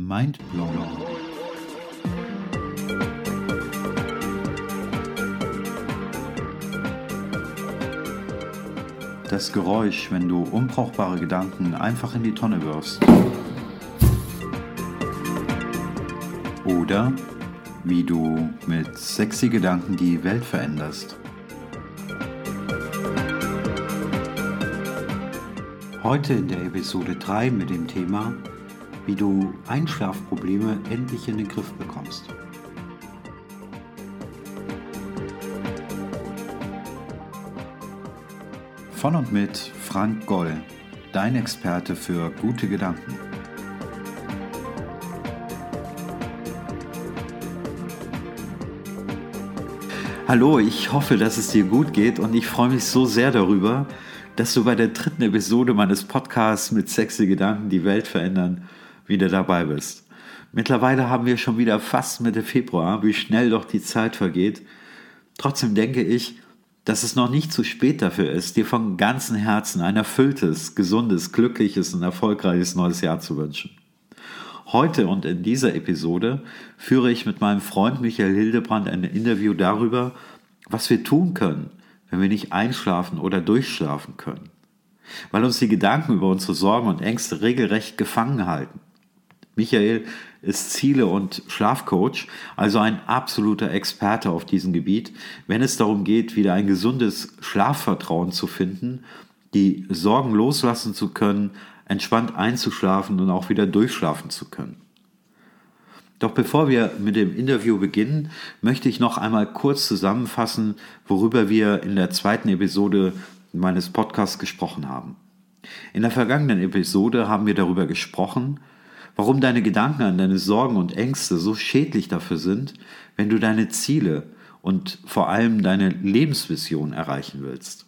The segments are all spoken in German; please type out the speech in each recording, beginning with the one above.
Mindblown. Das Geräusch, wenn du unbrauchbare Gedanken einfach in die Tonne wirfst. Oder wie du mit sexy Gedanken die Welt veränderst. Heute in der Episode 3 mit dem Thema, wie du Einschlafprobleme endlich in den Griff bekommst. Von und mit Frank Goll, dein Experte für gute Gedanken. Hallo, ich hoffe, dass es dir gut geht und ich freue mich so sehr darüber, dass du bei der dritten Episode meines Podcasts mit sexy Gedanken die Welt verändern wieder dabei bist. Mittlerweile haben wir schon wieder fast Mitte Februar, wie schnell doch die Zeit vergeht. Trotzdem denke ich, dass es noch nicht zu spät dafür ist, dir von ganzem Herzen ein erfülltes, gesundes, glückliches und erfolgreiches neues Jahr zu wünschen. Heute und in dieser Episode führe ich mit meinem Freund Michael Hildebrand ein Interview darüber, was wir tun können, wenn wir nicht einschlafen oder durchschlafen können. Weil uns die Gedanken über unsere Sorgen und Ängste regelrecht gefangen halten. Michael ist Ziele- und Schlafcoach, also ein absoluter Experte auf diesem Gebiet, wenn es darum geht, wieder ein gesundes Schlafvertrauen zu finden, die Sorgen loslassen zu können, entspannt einzuschlafen und auch wieder durchschlafen zu können. Doch bevor wir mit dem Interview beginnen, möchte ich noch einmal kurz zusammenfassen, worüber wir in der zweiten Episode meines Podcasts gesprochen haben. In der vergangenen Episode haben wir darüber gesprochen, warum deine Gedanken an deine Sorgen und Ängste so schädlich dafür sind, wenn du deine Ziele und vor allem deine Lebensvision erreichen willst.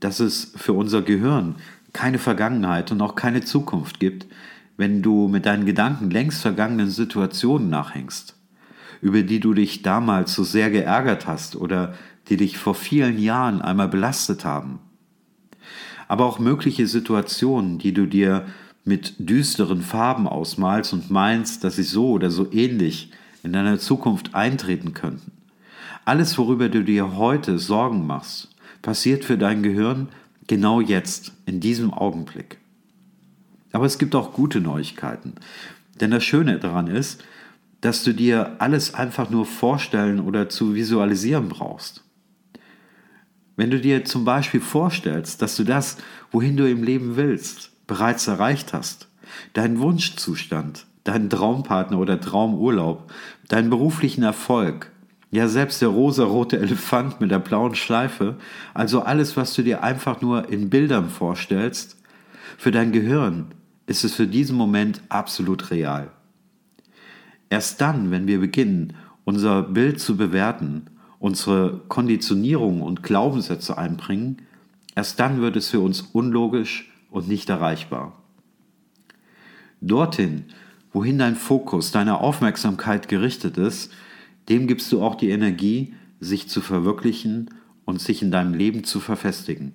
Dass es für unser Gehirn keine Vergangenheit und auch keine Zukunft gibt, wenn du mit deinen Gedanken längst vergangenen Situationen nachhängst, über die du dich damals so sehr geärgert hast oder die dich vor vielen Jahren einmal belastet haben. Aber auch mögliche Situationen, die du dir mit düsteren Farben ausmalst und meinst, dass sie so oder so ähnlich in deiner Zukunft eintreten könnten. Alles, worüber du dir heute Sorgen machst, passiert für dein Gehirn Genau jetzt, in diesem Augenblick. Aber es gibt auch gute Neuigkeiten. Denn das Schöne daran ist, dass du dir alles einfach nur vorstellen oder zu visualisieren brauchst. Wenn du dir zum Beispiel vorstellst, dass du das, wohin du im Leben willst, bereits erreicht hast, deinen Wunschzustand, deinen Traumpartner oder Traumurlaub, deinen beruflichen Erfolg, ja, selbst der rosarote Elefant mit der blauen Schleife, also alles, was du dir einfach nur in Bildern vorstellst, für dein Gehirn ist es für diesen Moment absolut real. Erst dann, wenn wir beginnen, unser Bild zu bewerten, unsere Konditionierung und Glaubenssätze einbringen, erst dann wird es für uns unlogisch und nicht erreichbar. Dorthin, wohin dein Fokus, deine Aufmerksamkeit gerichtet ist, dem gibst du auch die Energie, sich zu verwirklichen und sich in deinem Leben zu verfestigen.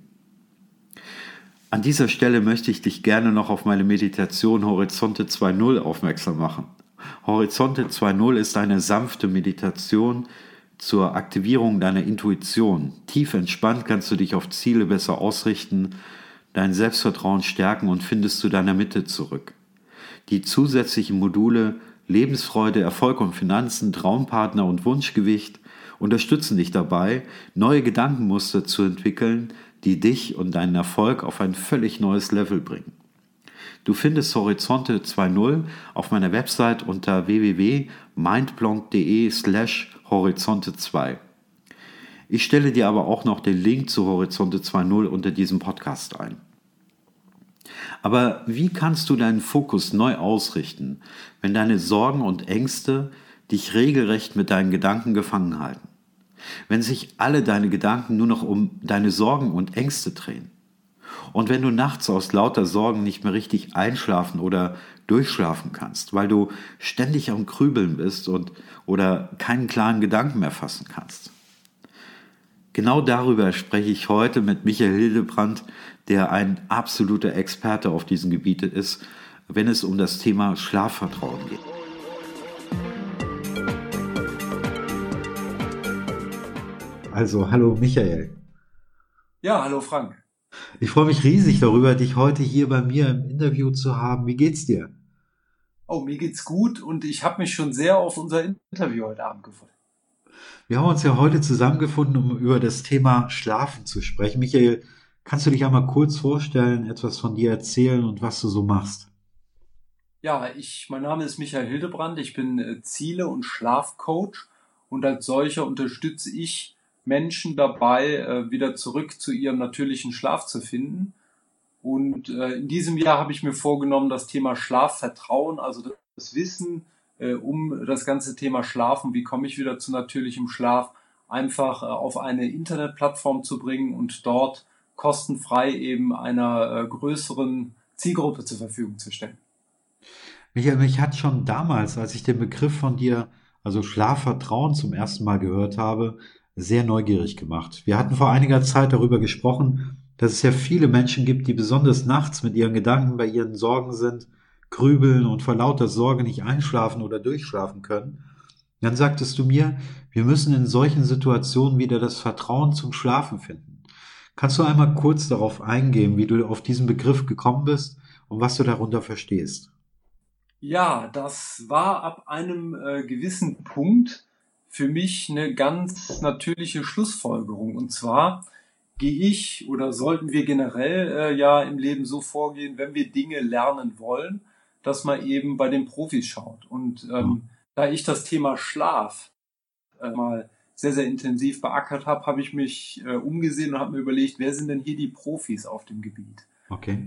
An dieser Stelle möchte ich dich gerne noch auf meine Meditation Horizonte 2.0 aufmerksam machen. Horizonte 2.0 ist eine sanfte Meditation zur Aktivierung deiner Intuition. Tief entspannt kannst du dich auf Ziele besser ausrichten, dein Selbstvertrauen stärken und findest zu deiner Mitte zurück. Die zusätzlichen Module Lebensfreude, Erfolg und Finanzen, Traumpartner und Wunschgewicht unterstützen dich dabei, neue Gedankenmuster zu entwickeln, die dich und deinen Erfolg auf ein völlig neues Level bringen. Du findest Horizonte 2.0 auf meiner Website unter www.mindblonde slash Horizonte 2. Ich stelle dir aber auch noch den Link zu Horizonte 2.0 unter diesem Podcast ein. Aber wie kannst du deinen Fokus neu ausrichten, wenn deine Sorgen und Ängste dich regelrecht mit deinen Gedanken gefangen halten? Wenn sich alle deine Gedanken nur noch um deine Sorgen und Ängste drehen? Und wenn du nachts aus lauter Sorgen nicht mehr richtig einschlafen oder durchschlafen kannst, weil du ständig am Krübeln bist und oder keinen klaren Gedanken mehr fassen kannst? Genau darüber spreche ich heute mit Michael Hildebrand, der ein absoluter Experte auf diesem Gebiet ist, wenn es um das Thema Schlafvertrauen geht. Also, hallo Michael. Ja, hallo Frank. Ich freue mich riesig darüber, dich heute hier bei mir im Interview zu haben. Wie geht's dir? Oh, mir geht's gut und ich habe mich schon sehr auf unser Interview heute Abend gefreut. Wir haben uns ja heute zusammengefunden, um über das Thema Schlafen zu sprechen. Michael, kannst du dich einmal kurz vorstellen, etwas von dir erzählen und was du so machst? Ja, ich, mein Name ist Michael Hildebrand. Ich bin äh, Ziele- und Schlafcoach und als solcher unterstütze ich Menschen dabei, äh, wieder zurück zu ihrem natürlichen Schlaf zu finden. Und äh, in diesem Jahr habe ich mir vorgenommen, das Thema Schlafvertrauen, also das Wissen äh, um das ganze Thema Schlafen, wie komme ich wieder zu natürlichem Schlaf, einfach auf eine Internetplattform zu bringen und dort kostenfrei eben einer größeren Zielgruppe zur Verfügung zu stellen. Michael, mich hat schon damals, als ich den Begriff von dir, also Schlafvertrauen zum ersten Mal gehört habe, sehr neugierig gemacht. Wir hatten vor einiger Zeit darüber gesprochen, dass es ja viele Menschen gibt, die besonders nachts mit ihren Gedanken bei ihren Sorgen sind, grübeln und vor lauter Sorge nicht einschlafen oder durchschlafen können. Dann sagtest du mir, wir müssen in solchen Situationen wieder das Vertrauen zum Schlafen finden. Kannst du einmal kurz darauf eingehen, wie du auf diesen Begriff gekommen bist und was du darunter verstehst? Ja, das war ab einem äh, gewissen Punkt, für mich eine ganz natürliche Schlussfolgerung. Und zwar gehe ich oder sollten wir generell äh, ja im Leben so vorgehen, wenn wir Dinge lernen wollen, dass man eben bei den Profis schaut. Und ähm, mhm. da ich das Thema Schlaf äh, mal sehr, sehr intensiv beackert habe, habe ich mich äh, umgesehen und habe mir überlegt, wer sind denn hier die Profis auf dem Gebiet? Okay.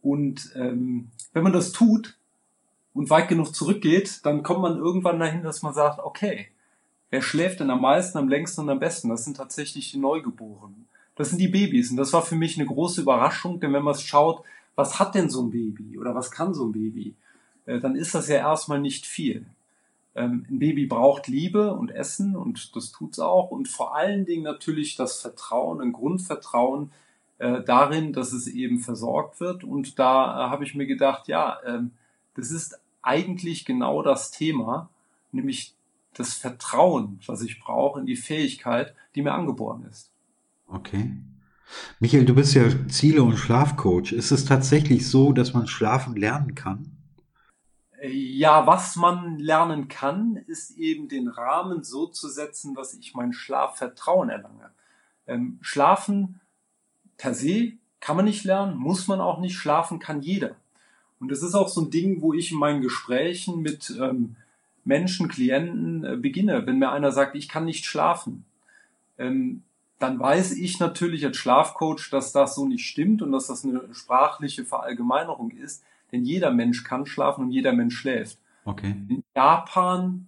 Und ähm, wenn man das tut und weit genug zurückgeht, dann kommt man irgendwann dahin, dass man sagt, okay, Wer schläft denn am meisten, am längsten und am besten? Das sind tatsächlich die Neugeborenen. Das sind die Babys. Und das war für mich eine große Überraschung, denn wenn man schaut, was hat denn so ein Baby oder was kann so ein Baby, äh, dann ist das ja erstmal nicht viel. Ähm, ein Baby braucht Liebe und Essen und das tut's auch und vor allen Dingen natürlich das Vertrauen, ein Grundvertrauen äh, darin, dass es eben versorgt wird. Und da äh, habe ich mir gedacht, ja, ähm, das ist eigentlich genau das Thema, nämlich das Vertrauen, was ich brauche, in die Fähigkeit, die mir angeboren ist. Okay. Michael, du bist ja Ziele- und Schlafcoach. Ist es tatsächlich so, dass man schlafen lernen kann? Ja, was man lernen kann, ist eben den Rahmen so zu setzen, dass ich mein Schlafvertrauen erlange. Ähm, schlafen per se kann man nicht lernen, muss man auch nicht. Schlafen kann jeder. Und das ist auch so ein Ding, wo ich in meinen Gesprächen mit ähm, Menschen, Klienten äh, beginne. Wenn mir einer sagt, ich kann nicht schlafen, ähm, dann weiß ich natürlich als Schlafcoach, dass das so nicht stimmt und dass das eine sprachliche Verallgemeinerung ist. Denn jeder Mensch kann schlafen und jeder Mensch schläft. Okay. In Japan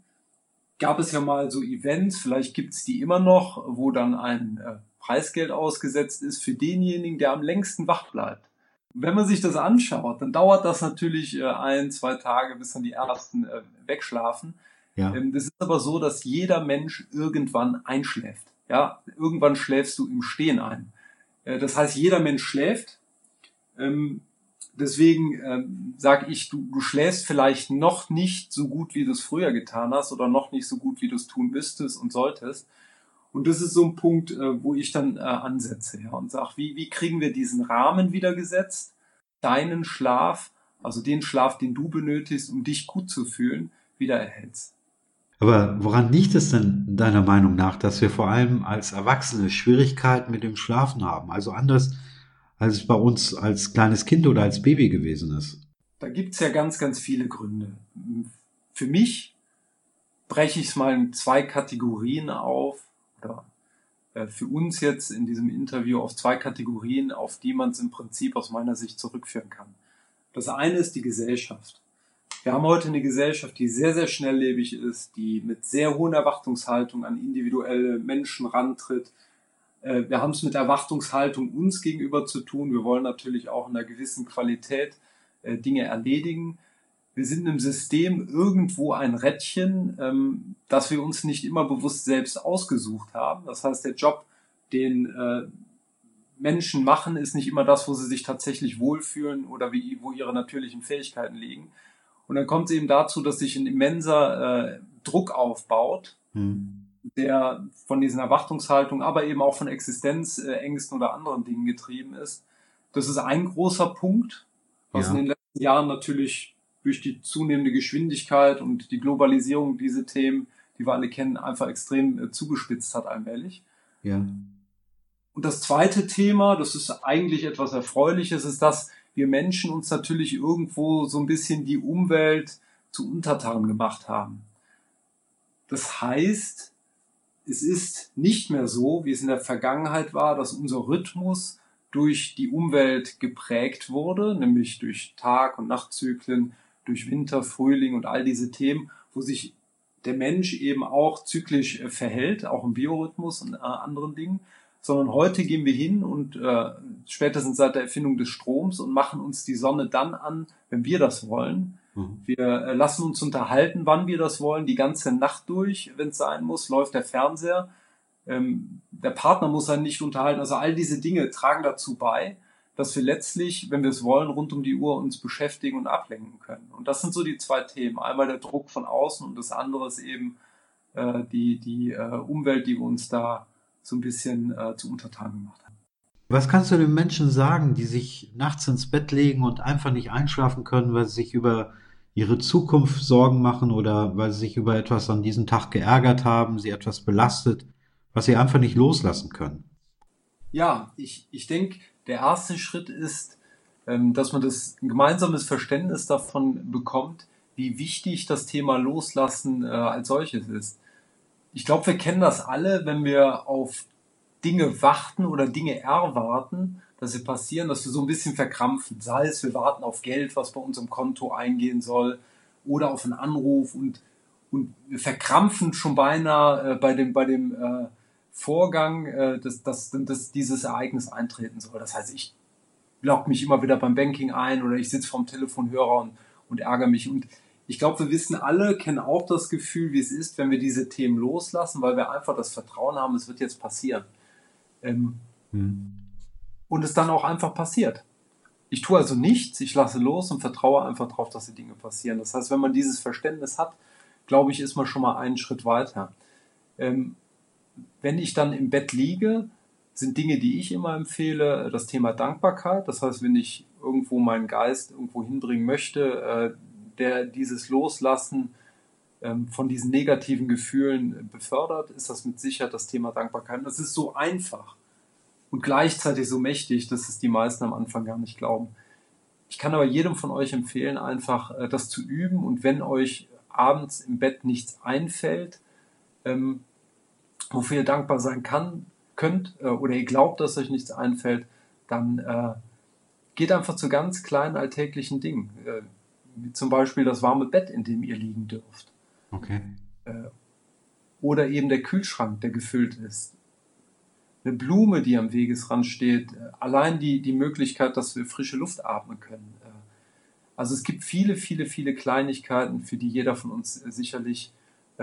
gab es ja mal so Events, vielleicht gibt's die immer noch, wo dann ein äh, Preisgeld ausgesetzt ist für denjenigen, der am längsten wach bleibt wenn man sich das anschaut, dann dauert das natürlich äh, ein, zwei Tage, bis dann die ersten äh, wegschlafen. Ja. Ähm, das ist aber so, dass jeder Mensch irgendwann einschläft. Ja, irgendwann schläfst du im Stehen ein. Äh, das heißt, jeder Mensch schläft. Ähm, deswegen ähm, sage ich, du, du schläfst vielleicht noch nicht so gut, wie du es früher getan hast oder noch nicht so gut, wie du es tun müsstest und solltest. Und das ist so ein Punkt, äh, wo ich dann äh, ansetze ja, und sage, wie, wie kriegen wir diesen Rahmen wieder gesetzt, deinen Schlaf, also den Schlaf, den du benötigst, um dich gut zu fühlen, wieder erhältst. Aber woran liegt es denn deiner Meinung nach, dass wir vor allem als Erwachsene Schwierigkeiten mit dem Schlafen haben? Also anders, als es bei uns als kleines Kind oder als Baby gewesen ist. Da gibt's ja ganz, ganz viele Gründe. Für mich breche ich es mal in zwei Kategorien auf oder äh, für uns jetzt in diesem Interview auf zwei Kategorien, auf die man es im Prinzip aus meiner Sicht zurückführen kann. Das eine ist die Gesellschaft. Wir haben heute eine Gesellschaft, die sehr, sehr schnelllebig ist, die mit sehr hohen Erwartungshaltung an individuelle Menschen rantritt. Äh, wir haben es mit Erwartungshaltung uns gegenüber zu tun. Wir wollen natürlich auch in einer gewissen Qualität äh, Dinge erledigen wir sind im System irgendwo ein Rädchen, ähm, das wir uns nicht immer bewusst selbst ausgesucht haben. Das heißt, der Job, den äh, Menschen machen, ist nicht immer das, wo sie sich tatsächlich wohlfühlen oder wo ihre natürlichen Fähigkeiten liegen. Und dann kommt es eben dazu, dass sich ein immenser äh, Druck aufbaut, hm. der von diesen Erwartungshaltungen, aber eben auch von Existenzängsten oder anderen Dingen getrieben ist. Das ist ein großer Punkt, was ja. in den letzten Jahren natürlich durch die zunehmende Geschwindigkeit und die Globalisierung diese Themen, die wir alle kennen, einfach extrem äh, zugespitzt hat allmählich. Ja. Und das zweite Thema, das ist eigentlich etwas Erfreuliches, ist, dass wir Menschen uns natürlich irgendwo so ein bisschen die Umwelt zu Untertan gemacht haben. Das heißt, es ist nicht mehr so, wie es in der Vergangenheit war, dass unser Rhythmus durch die Umwelt geprägt wurde, nämlich durch Tag- und Nachtzyklen, durch Winter, Frühling und all diese Themen, wo sich der Mensch eben auch zyklisch äh, verhält, auch im Biorhythmus und äh, anderen Dingen, sondern heute gehen wir hin und äh, spätestens seit der Erfindung des Stroms und machen uns die Sonne dann an, wenn wir das wollen. Mhm. Wir äh, lassen uns unterhalten, wann wir das wollen, die ganze Nacht durch, wenn es sein muss, läuft der Fernseher. Ähm, der Partner muss einen nicht unterhalten. Also all diese Dinge tragen dazu bei, dass wir letztlich, wenn wir es wollen, rund um die Uhr uns beschäftigen und ablenken können. Und das sind so die zwei Themen. Einmal der Druck von außen und das andere ist eben äh, die, die äh, Umwelt, die wir uns da so ein bisschen äh, zu untertan gemacht haben. Was kannst du den Menschen sagen, die sich nachts ins Bett legen und einfach nicht einschlafen können, weil sie sich über ihre Zukunft Sorgen machen oder weil sie sich über etwas an diesem Tag geärgert haben, sie etwas belastet, was sie einfach nicht loslassen können? Ja, ich, ich denke, der erste Schritt ist, ähm, dass man das ein gemeinsames Verständnis davon bekommt, wie wichtig das Thema Loslassen äh, als solches ist ich glaube, wir kennen das alle, wenn wir auf Dinge warten oder Dinge erwarten, dass sie passieren, dass wir so ein bisschen verkrampfen. Sei es, wir warten auf Geld, was bei unserem Konto eingehen soll, oder auf einen Anruf und, und wir verkrampfen schon beinahe äh, bei dem, bei dem äh, Vorgang, äh, dass, dass, dass dieses Ereignis eintreten soll. Das heißt, ich logge mich immer wieder beim Banking ein oder ich sitze vorm Telefonhörer und, und ärgere mich. Und ich glaube, wir wissen alle, kennen auch das Gefühl, wie es ist, wenn wir diese Themen loslassen, weil wir einfach das Vertrauen haben, es wird jetzt passieren. Ähm, hm. Und es dann auch einfach passiert. Ich tue also nichts, ich lasse los und vertraue einfach darauf, dass die Dinge passieren. Das heißt, wenn man dieses Verständnis hat, glaube ich, ist man schon mal einen Schritt weiter. Ähm, wenn ich dann im Bett liege, sind Dinge, die ich immer empfehle, das Thema Dankbarkeit. Das heißt, wenn ich irgendwo meinen Geist irgendwo hinbringen möchte, äh, der dieses Loslassen ähm, von diesen negativen Gefühlen befördert, ist das mit Sicherheit das Thema Dankbarkeit. das ist so einfach und gleichzeitig so mächtig, dass es die meisten am Anfang gar nicht glauben. Ich kann aber jedem von euch empfehlen, einfach äh, das zu üben und wenn euch abends im Bett nichts einfällt, ähm, wofür ihr dankbar sein kann, könnt äh, oder ihr glaubt, dass euch nichts einfällt, dann äh, geht einfach zu ganz kleinen alltäglichen Dingen. Wie zum Beispiel das warme Bett, in dem ihr liegen dürft. Okay. Äh, oder eben der Kühlschrank, der gefüllt ist. Eine Blume, die am Wegesrand steht. Äh, allein die, die Möglichkeit, dass wir frische Luft atmen können. Äh, also es gibt viele, viele, viele Kleinigkeiten, für die jeder von uns sicherlich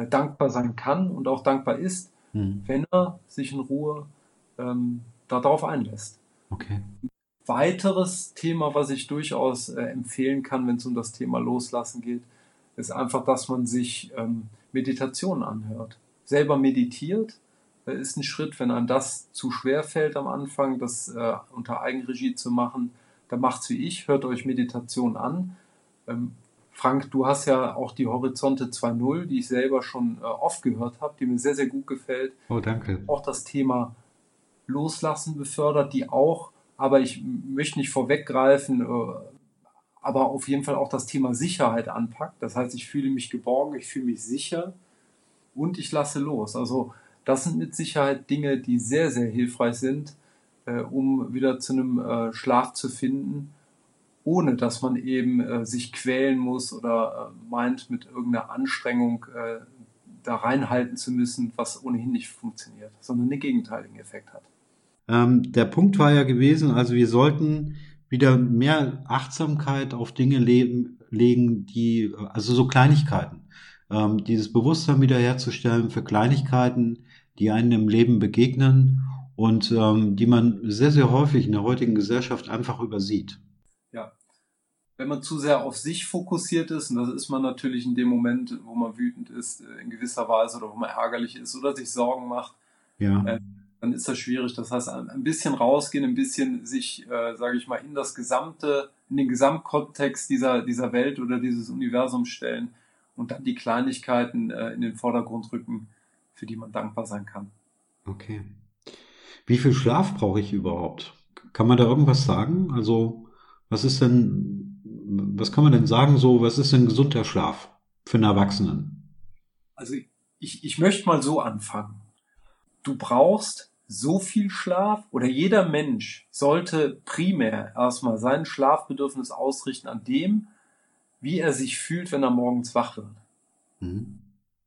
dankbar sein kann und auch dankbar ist, hm. wenn er sich in Ruhe ähm, darauf einlässt. Okay weiteres Thema, was ich durchaus äh, empfehlen kann, wenn es um das Thema Loslassen geht, ist einfach, dass man sich ähm, Meditation anhört. Selber meditiert äh, ist ein Schritt, wenn einem das zu schwer fällt am Anfang, das äh, unter Eigenregie zu machen, dann macht's wie ich, hört euch Meditation an. Ähm, Frank, du hast ja auch die Horizonte 2.0, die ich selber schon äh, oft gehört habe, die mir sehr, sehr gut gefällt. Oh, danke. Auch das Thema Loslassen befördert, die auch aber ich möchte nicht vorweggreifen, äh, aber auf jeden Fall auch das Thema Sicherheit anpackt. Das heißt, ich fühle mich geborgen, ich fühle mich sicher und ich lasse los. Also das sind mit Sicherheit Dinge, die sehr, sehr hilfreich sind, äh, um wieder zu einem äh, Schlaf zu finden, ohne dass man eben sich quälen muss oder meint, mit irgendeiner Anstrengung da reinhalten zu müssen, was ohnehin nicht funktioniert, sondern einen gegenteiligen Effekt hat. Ähm, der Punkt war ja gewesen, also wir sollten wieder mehr Achtsamkeit auf Dinge leben, legen, die, also so Kleinigkeiten. Ähm, dieses Bewusstsein wiederherzustellen für Kleinigkeiten, die einem im Leben begegnen und ähm, die man sehr, sehr häufig in der heutigen Gesellschaft einfach übersieht. Ja. Wenn man zu sehr auf sich fokussiert ist, und das ist man natürlich in dem Moment, wo man wütend ist, äh, in gewisser Weise oder wo man ärgerlich ist oder sich Sorgen macht, ja. äh, dann ist das schwierig. Das heißt, ein bisschen rausgehen, ein bisschen sich, äh, sage ich mal, in das gesamte, in den Gesamtkontext dieser, dieser Welt oder dieses Universums stellen und dann die Kleinigkeiten äh, in den Vordergrund rücken, für die man dankbar sein kann. Okay. Wie viel Schlaf brauche ich überhaupt? Kann man da irgendwas sagen? Also, was ist denn, was kann man denn sagen, so, was ist denn gesunder Schlaf für einen Erwachsenen? Also, ich, ich möchte mal so anfangen. Du brauchst so viel Schlaf oder jeder Mensch sollte primär erstmal sein Schlafbedürfnis ausrichten an dem, wie er sich fühlt, wenn er morgens wach wird. Mhm.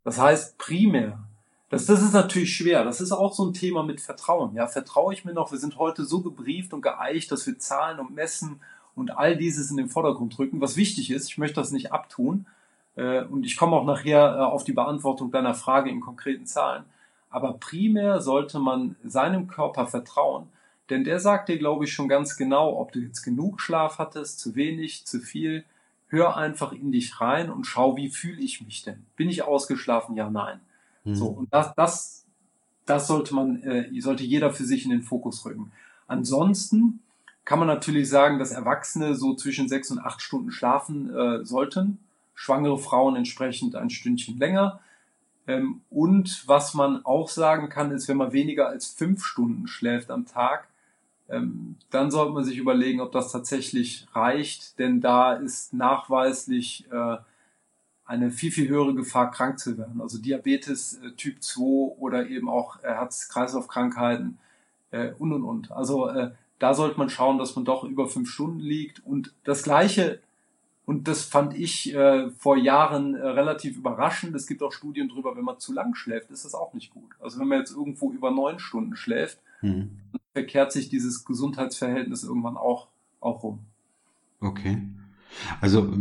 Das heißt, primär das, das ist natürlich schwer. Das ist auch so ein Thema mit Vertrauen. Ja, vertraue ich mir noch? Wir sind heute so gebrieft und geeicht, dass wir Zahlen und Messen und all dieses in den Vordergrund rücken, was wichtig ist. Ich möchte das nicht abtun. Äh, und ich komme auch nachher äh, auf die Beantwortung deiner Frage in konkreten Zahlen. Aber primär sollte man seinem Körper vertrauen, denn der sagt dir, glaube ich, schon ganz genau, ob du jetzt genug Schlaf hattest, zu wenig, zu viel. Hör einfach in dich rein und schau, wie fühle ich mich denn? Bin ich ausgeschlafen? Ja, nein. So, mhm. und das, das, das sollte man, äh, sollte jeder für sich in den Fokus rücken. Ansonsten kann man natürlich sagen, dass Erwachsene so zwischen sechs und acht Stunden schlafen äh, sollten. Schwangere Frauen entsprechend ein Stündchen länger. Ähm, und was man auch sagen kann, ist, wenn man weniger als fünf Stunden schläft am Tag, ähm, dann sollte man sich überlegen, ob das tatsächlich reicht, denn da ist nachweislich äh, eine viel, viel höhere Gefahr, krank zu werden. Also Diabetes äh, Typ 2 oder eben auch äh, Herz-Kreislauf-Krankheiten und, und, und. Also da sollte man schauen, dass man doch über fünf Stunden liegt. Und das Gleiche, und das fand ich äh, vor Jahren äh, relativ überraschend, es gibt auch Studien drüber, wenn man zu lang schläft, ist das auch nicht gut. Also wenn man jetzt irgendwo über neun Stunden schläft, mhm. verkehrt sich dieses Gesundheitsverhältnis irgendwann auch, auch rum. Okay. Also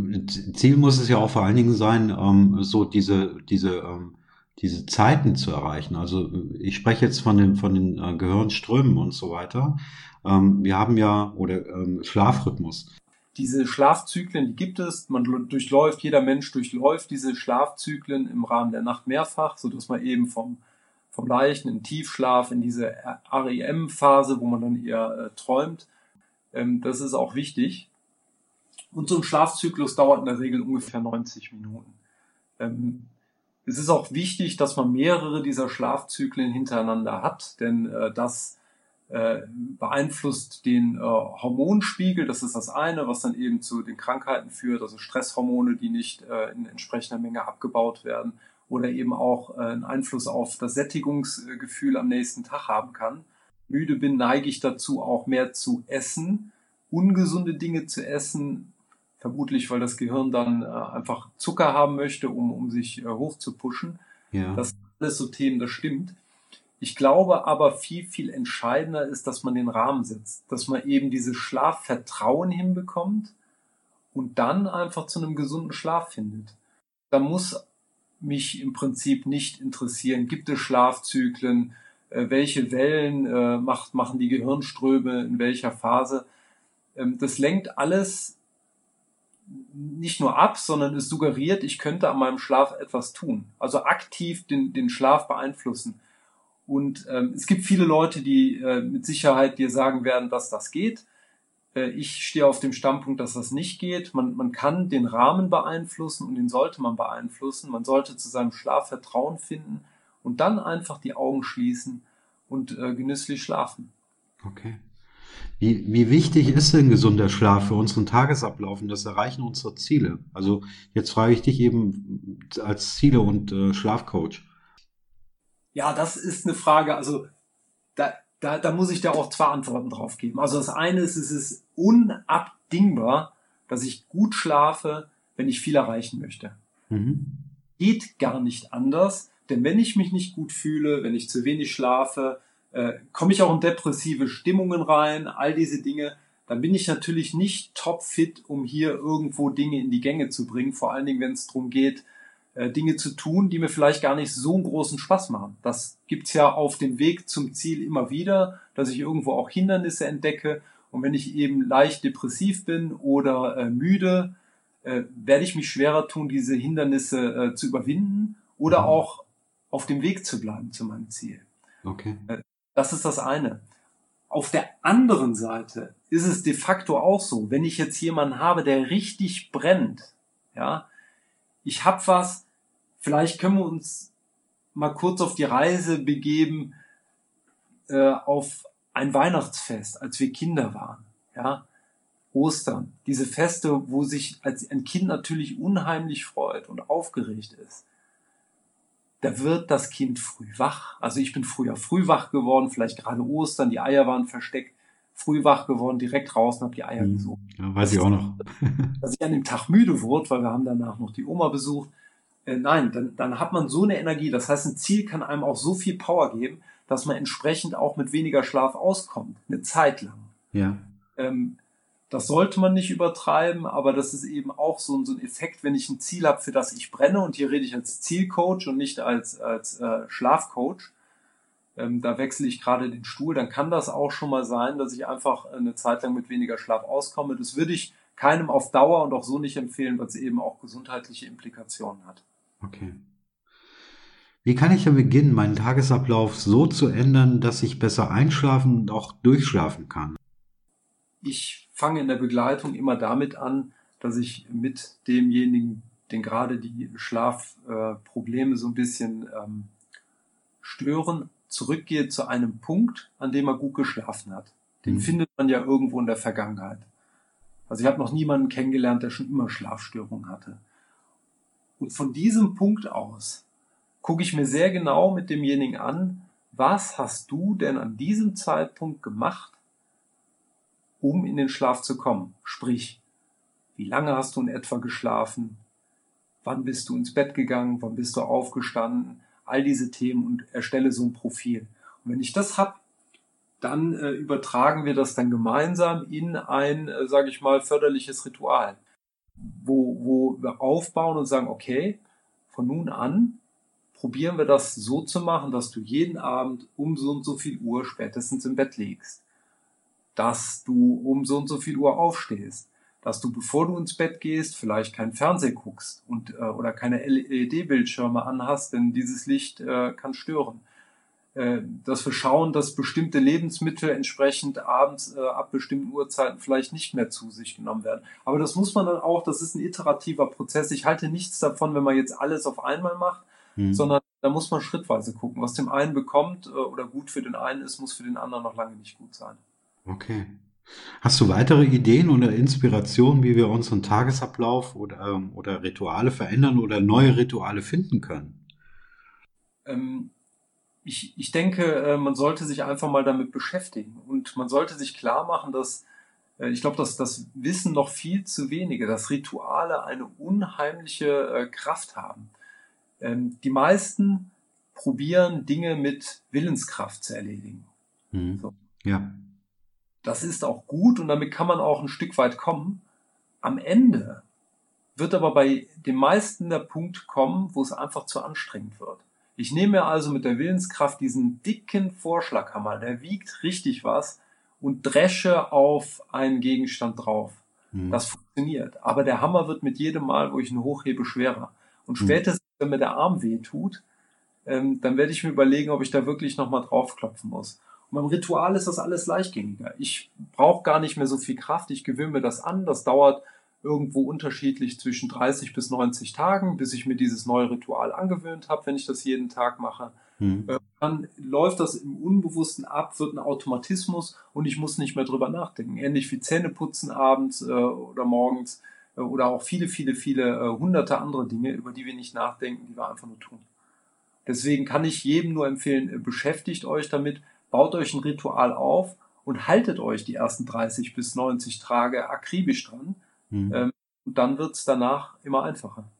Ziel muss es ja auch vor allen Dingen sein, ähm, so diese, diese, ähm, diese Zeiten zu erreichen. Also ich spreche jetzt von den, von den äh, Gehirnströmen und so weiter. Ähm, wir haben ja, oder ähm, Schlafrhythmus. Diese Schlafzyklen, die gibt es. Man durchläuft, jeder Mensch durchläuft diese Schlafzyklen im Rahmen der Nacht mehrfach, so dass man eben vom, vom leichten in Tiefschlaf in diese REM-Phase, wo man dann eher äh, träumt. Ähm, das ist auch wichtig. Und so ein Schlafzyklus dauert in der Regel ungefähr 90 Minuten. Ähm, es ist auch wichtig, dass man mehrere dieser Schlafzyklen hintereinander hat, denn äh, das äh, beeinflusst den äh, Hormonspiegel. Das ist das eine, was dann eben zu den Krankheiten führt, also Stresshormone, die nicht äh, in entsprechender Menge abgebaut werden oder eben auch äh, einen Einfluss auf das Sättigungsgefühl am nächsten Tag haben kann. Müde bin, neige ich dazu, auch mehr zu essen, ungesunde Dinge zu essen, Vermutlich, weil das Gehirn dann äh, einfach Zucker haben möchte, um, um sich äh, hoch zu pushen. Ja. Das sind alles so Themen, das stimmt. Ich glaube aber viel, viel entscheidender ist, dass man den Rahmen setzt, dass man eben dieses Schlafvertrauen hinbekommt und dann einfach zu einem gesunden Schlaf findet. Da muss mich im Prinzip nicht interessieren, gibt es Schlafzyklen, äh, welche Wellen äh, macht, machen die Gehirnströme in welcher Phase. Ähm, das lenkt alles nicht nur ab, sondern es suggeriert, ich könnte an meinem Schlaf etwas tun. Also aktiv den, den Schlaf beeinflussen. Und ähm, es gibt viele Leute, die äh, mit Sicherheit dir sagen werden, dass das geht. Äh, ich stehe auf dem Standpunkt, dass das nicht geht. Man, man kann den Rahmen beeinflussen und den sollte man beeinflussen. Man sollte zu seinem Schlaf Vertrauen finden und dann einfach die Augen schließen und äh, genüsslich schlafen. Okay. Wie, wie wichtig ist denn gesunder Schlaf für unseren Tagesablauf und das Erreichen unserer Ziele? Also jetzt frage ich dich eben als Ziele- und äh, Schlafcoach. Ja, das ist eine Frage, also da, da, da muss ich da auch zwei Antworten drauf geben. Also das eine ist, es ist unabdingbar, dass ich gut schlafe, wenn ich viel erreichen möchte. Mhm. Geht gar nicht anders, denn wenn ich mich nicht gut fühle, wenn ich zu wenig schlafe, äh, komme ich auch in depressive Stimmungen rein, all diese Dinge, dann bin ich natürlich nicht topfit, um hier irgendwo Dinge in die Gänge zu bringen. Vor allen Dingen, wenn es darum geht, äh, Dinge zu tun, die mir vielleicht gar nicht so einen großen Spaß machen. Das gibt's ja auf dem Weg zum Ziel immer wieder, dass ich irgendwo auch Hindernisse entdecke. Und wenn ich eben leicht depressiv bin oder äh, müde, äh, werde ich mich schwerer tun, diese Hindernisse äh, zu überwinden oder mhm. auch auf dem Weg zu bleiben zu meinem Ziel. Okay. Äh, das ist das eine. Auf der anderen Seite ist es de facto auch so, wenn ich jetzt jemanden habe, der richtig brennt, ja, ich habe was, vielleicht können wir uns mal kurz auf die Reise begeben äh, auf ein Weihnachtsfest, als wir Kinder waren, ja, Ostern, diese Feste, wo sich als ein Kind natürlich unheimlich freut und aufgeregt ist. Da wird das Kind früh wach. Also ich bin früher früh wach geworden, vielleicht gerade Ostern, die Eier waren versteckt, früh wach geworden, direkt raus und habe die Eier hm. gesucht. Ja, weiß ich auch noch. Dass ich an dem Tag müde wurde, weil wir haben danach noch die Oma besucht. Äh, nein, dann, dann hat man so eine Energie. Das heißt, ein Ziel kann einem auch so viel Power geben, dass man entsprechend auch mit weniger Schlaf auskommt, eine Zeit lang. Ja. Ähm, das sollte man nicht übertreiben, aber das ist eben auch so, so ein Effekt, wenn ich ein Ziel habe, für das ich brenne, und hier rede ich als Zielcoach und nicht als, als äh, Schlafcoach, ähm, da wechsle ich gerade den Stuhl, dann kann das auch schon mal sein, dass ich einfach eine Zeit lang mit weniger Schlaf auskomme. Das würde ich keinem auf Dauer und auch so nicht empfehlen, weil es eben auch gesundheitliche Implikationen hat. Okay. Wie kann ich denn beginnen, meinen Tagesablauf so zu ändern, dass ich besser einschlafen und auch durchschlafen kann? Ich fange in der Begleitung immer damit an, dass ich mit demjenigen, den gerade die Schlafprobleme äh, so ein bisschen ähm, stören, zurückgehe zu einem Punkt, an dem er gut geschlafen hat. Den mhm. findet man ja irgendwo in der Vergangenheit. Also ich habe noch niemanden kennengelernt, der schon immer Schlafstörungen hatte. Und von diesem Punkt aus gucke ich mir sehr genau mit demjenigen an, was hast du denn an diesem Zeitpunkt gemacht, um in den Schlaf zu kommen. Sprich, wie lange hast du in etwa geschlafen? Wann bist du ins Bett gegangen? Wann bist du aufgestanden? All diese Themen und erstelle so ein Profil. Und wenn ich das hab, dann äh, übertragen wir das dann gemeinsam in ein, äh, sage ich mal, förderliches Ritual, wo, wo wir aufbauen und sagen, okay, von nun an probieren wir das so zu machen, dass du jeden Abend um so und so viel Uhr spätestens im Bett liegst dass du um so und so viel Uhr aufstehst, dass du, bevor du ins Bett gehst, vielleicht kein Fernseh guckst und äh, oder keine LED-Bildschirme anhast, denn dieses Licht äh, kann stören. Äh, dass wir schauen, dass bestimmte Lebensmittel entsprechend abends äh, ab bestimmten Uhrzeiten vielleicht nicht mehr zu sich genommen werden. Aber das muss man dann auch, das ist ein iterativer Prozess. Ich halte nichts davon, wenn man jetzt alles auf einmal macht, hm. sondern da muss man schrittweise gucken. Was dem einen bekommt äh, oder gut für den einen ist, muss für den anderen noch lange nicht gut sein. Okay. Hast du weitere Ideen oder Inspirationen, wie wir unseren Tagesablauf oder, ähm, oder Rituale verändern oder neue Rituale finden können? Ähm, ich, ich denke, äh, man sollte sich einfach mal damit beschäftigen und man sollte sich klar machen, dass äh, ich glaube, dass das Wissen noch viel zu wenige, dass Rituale eine unheimliche äh, Kraft haben. Ähm, die meisten probieren Dinge mit Willenskraft zu erledigen. Mhm. So. Ja. Das ist auch gut und damit kann man auch ein Stück weit kommen. Am Ende wird aber bei den meisten der Punkt kommen, wo es einfach zu anstrengend wird. Ich nehme also mit der Willenskraft diesen dicken Vorschlaghammer, der wiegt richtig was und dresche auf einen Gegenstand drauf. Mhm. Das funktioniert. Aber der Hammer wird mit jedem Mal, wo ich ihn hochhebe, schwerer. Und mhm. spätestens, wenn mir der Arm weh tut, ähm, dann werde ich mir überlegen, ob ich da wirklich nochmal draufklopfen muss. Und beim Ritual ist das alles leichtgängiger. Ich brauche gar nicht mehr so viel Kraft. Ich gewöhne mir das an. Das dauert irgendwo unterschiedlich zwischen 30 bis 90 Tagen, bis ich mir dieses neue Ritual angewöhnt habe, wenn ich das jeden Tag mache. Mhm. Dann läuft das im Unbewussten ab, wird ein Automatismus und ich muss nicht mehr drüber nachdenken. Ähnlich wie Zähneputzen abends äh, oder morgens äh, oder auch viele, viele, viele äh, hunderte andere Dinge, über die wir nicht nachdenken, die wir einfach nur tun. Deswegen kann ich jedem nur empfehlen, äh, beschäftigt euch damit, baut euch ein Ritual auf und haltet euch die ersten 30 bis 90 Tage akribisch dran. Mhm. Ähm, und dann wird es danach immer einfacher.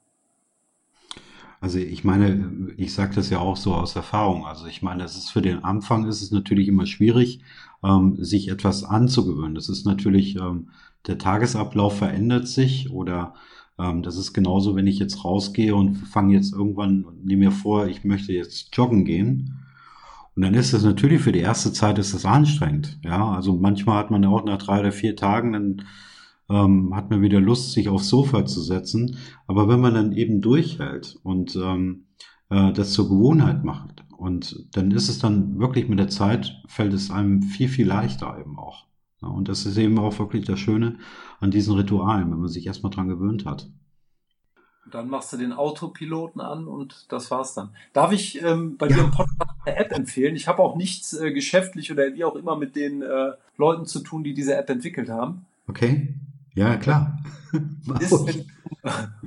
Also ich meine, ich sage das ja auch so aus Erfahrung. Also ich meine, es ist für den Anfang ist es natürlich immer schwierig, ähm, sich etwas anzugewöhnen. Das ist natürlich, ähm, der Tagesablauf verändert sich oder Ähm, das ist genauso, wenn ich jetzt rausgehe und fange jetzt irgendwann, nehme mir vor, ich möchte jetzt joggen gehen. Und dann ist das natürlich für die erste Zeit ist das anstrengend. Ja, also manchmal hat man auch nach drei oder vier Tagen, dann ähm, hat man wieder Lust, sich aufs Sofa zu setzen. Aber wenn man dann eben durchhält und ähm, äh, das zur Gewohnheit macht, und dann ist es dann wirklich mit der Zeit, fällt es einem viel, viel leichter eben auch. Ja, und das ist eben auch wirklich das Schöne an diesen Ritualen, wenn man sich erstmal dran gewöhnt hat. Dann machst du den Autopiloten an und das war's dann. Darf ich ähm, bei ja. dir im Podcast eine App empfehlen? Ich habe auch nichts äh, geschäftlich oder wie auch immer mit den äh, Leuten zu tun, die diese App entwickelt haben. Okay. Ja, klar. ist,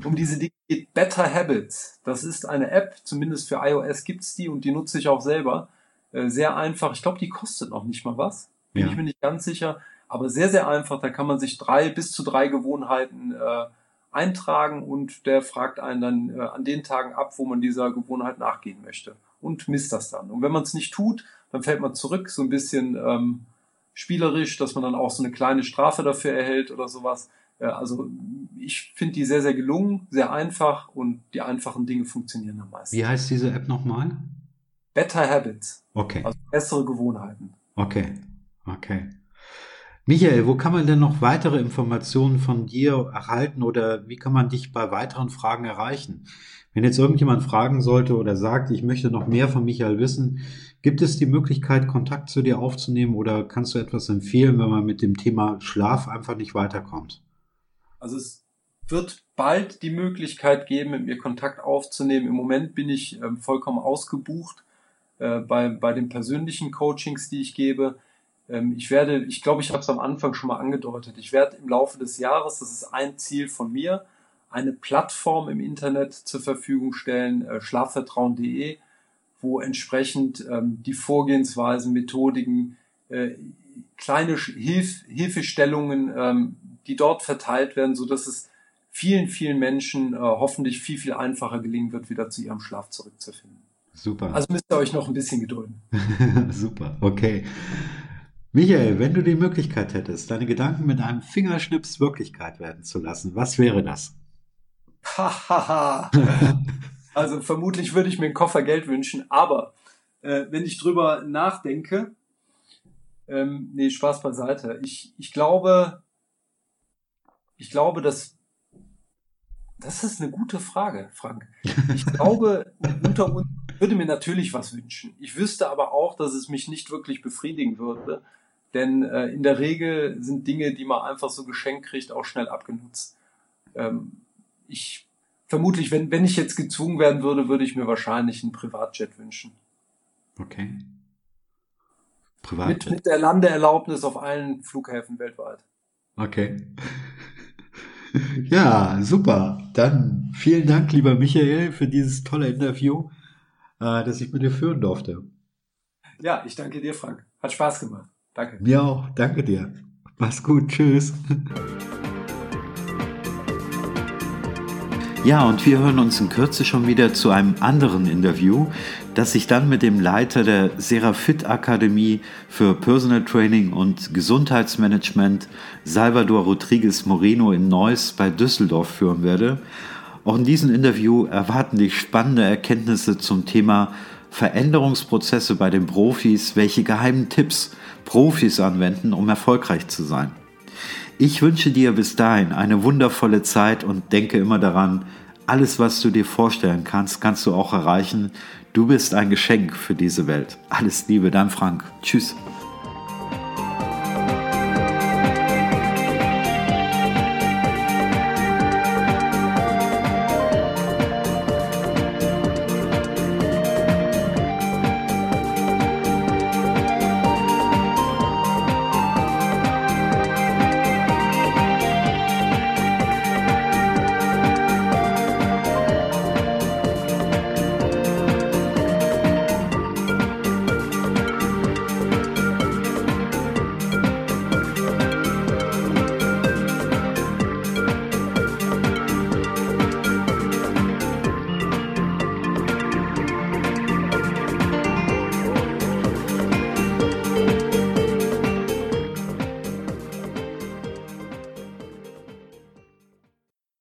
um diese Dinge geht Better Habits. Das ist eine App, zumindest für iOS gibt's die und die nutze ich auch selber. Äh, sehr einfach. Ich glaube, die kostet noch nicht mal was. Bin ja. ich mir nicht ganz sicher. Aber sehr, sehr einfach. Da kann man sich drei bis zu drei Gewohnheiten äh, eintragen und der fragt einen dann äh, an den Tagen ab, wo man dieser Gewohnheit nachgehen möchte und misst das dann. Und wenn man es nicht tut, dann fällt man zurück, so ein bisschen ähm, spielerisch, dass man dann auch so eine kleine Strafe dafür erhält oder sowas. Äh, also ich finde die sehr, sehr gelungen, sehr einfach und die einfachen Dinge funktionieren am meisten. Wie heißt diese App nochmal? Better Habits. Okay. Also bessere Gewohnheiten. Okay. Okay. Michael, wo kann man denn noch weitere Informationen von dir erhalten oder wie kann man dich bei weiteren Fragen erreichen? Wenn jetzt irgendjemand fragen sollte oder sagt, ich möchte noch mehr von Michael wissen, gibt es die Möglichkeit, Kontakt zu dir aufzunehmen oder kannst du etwas empfehlen, wenn man mit dem Thema Schlaf einfach nicht weiterkommt? Also es wird bald die Möglichkeit geben, mit mir Kontakt aufzunehmen. Im Moment bin ich äh, vollkommen ausgebucht äh, bei, bei den persönlichen Coachings, die ich gebe. Ähm, ich werde, ich glaube, ich habe es am Anfang schon mal angedeutet, ich werde im Laufe des Jahres, das ist ein Ziel von mir, eine Plattform im Internet zur Verfügung stellen, äh, schlafvertrauen.de, wo entsprechend ähm, die Vorgehensweisen, Methodiken, äh, kleine Hilf Hilfestellungen, ähm, die dort verteilt werden, so dass es vielen, vielen Menschen äh, hoffentlich viel, viel einfacher gelingen wird, wieder zu ihrem Schlaf zurückzufinden. Super. Also müsst ihr euch noch ein bisschen gedulden. Super, okay. Michael, wenn du die Möglichkeit hättest, deine Gedanken mit einem Fingerschnips Wirklichkeit werden zu lassen, was wäre das? also vermutlich würde ich mir einen Koffer Geld wünschen, aber äh, wenn ich drüber nachdenke, ähm, nee, Spaß beiseite. Ich, ich glaube, ich glaube, dass das ist eine gute Frage, Frank. Ich glaube, unter uns würde mir natürlich was wünschen. Ich wüsste aber auch, dass es mich nicht wirklich befriedigen würde, denn äh, in der Regel sind Dinge, die man einfach so geschenkt kriegt, auch schnell abgenutzt. Ähm, ich vermutlich, wenn, wenn ich jetzt gezwungen werden würde, würde ich mir wahrscheinlich einen Privatjet wünschen. Okay. Privatjet. Mit, mit der Landeerlaubnis auf allen Flughäfen weltweit. Okay. ja, super. Dann vielen Dank, lieber Michael, für dieses tolle Interview, äh, das ich mit dir führen durfte. Ja, ich danke dir, Frank. Hat Spaß gemacht. Danke. Mir auch. Danke dir. Mach's gut. Tschüss. Ja, und wir hören uns in Kürze schon wieder zu einem anderen Interview, das sich dann mit dem Leiter der Serafit Akademie für Personal Training und Gesundheitsmanagement, Salvador Rodriguez Moreno in Neuss bei Düsseldorf führen werde. Auch in diesem Interview erwarten dich spannende Erkenntnisse zum Thema Veränderungsprozesse bei den Profis, welche geheimen Tipps Profis anwenden, um erfolgreich zu sein. Ich wünsche dir bis dahin eine wundervolle Zeit und denke immer daran, alles, was du dir vorstellen kannst, kannst du auch erreichen. Du bist ein Geschenk für diese Welt. Alles Liebe, dein Frank. Tschüss.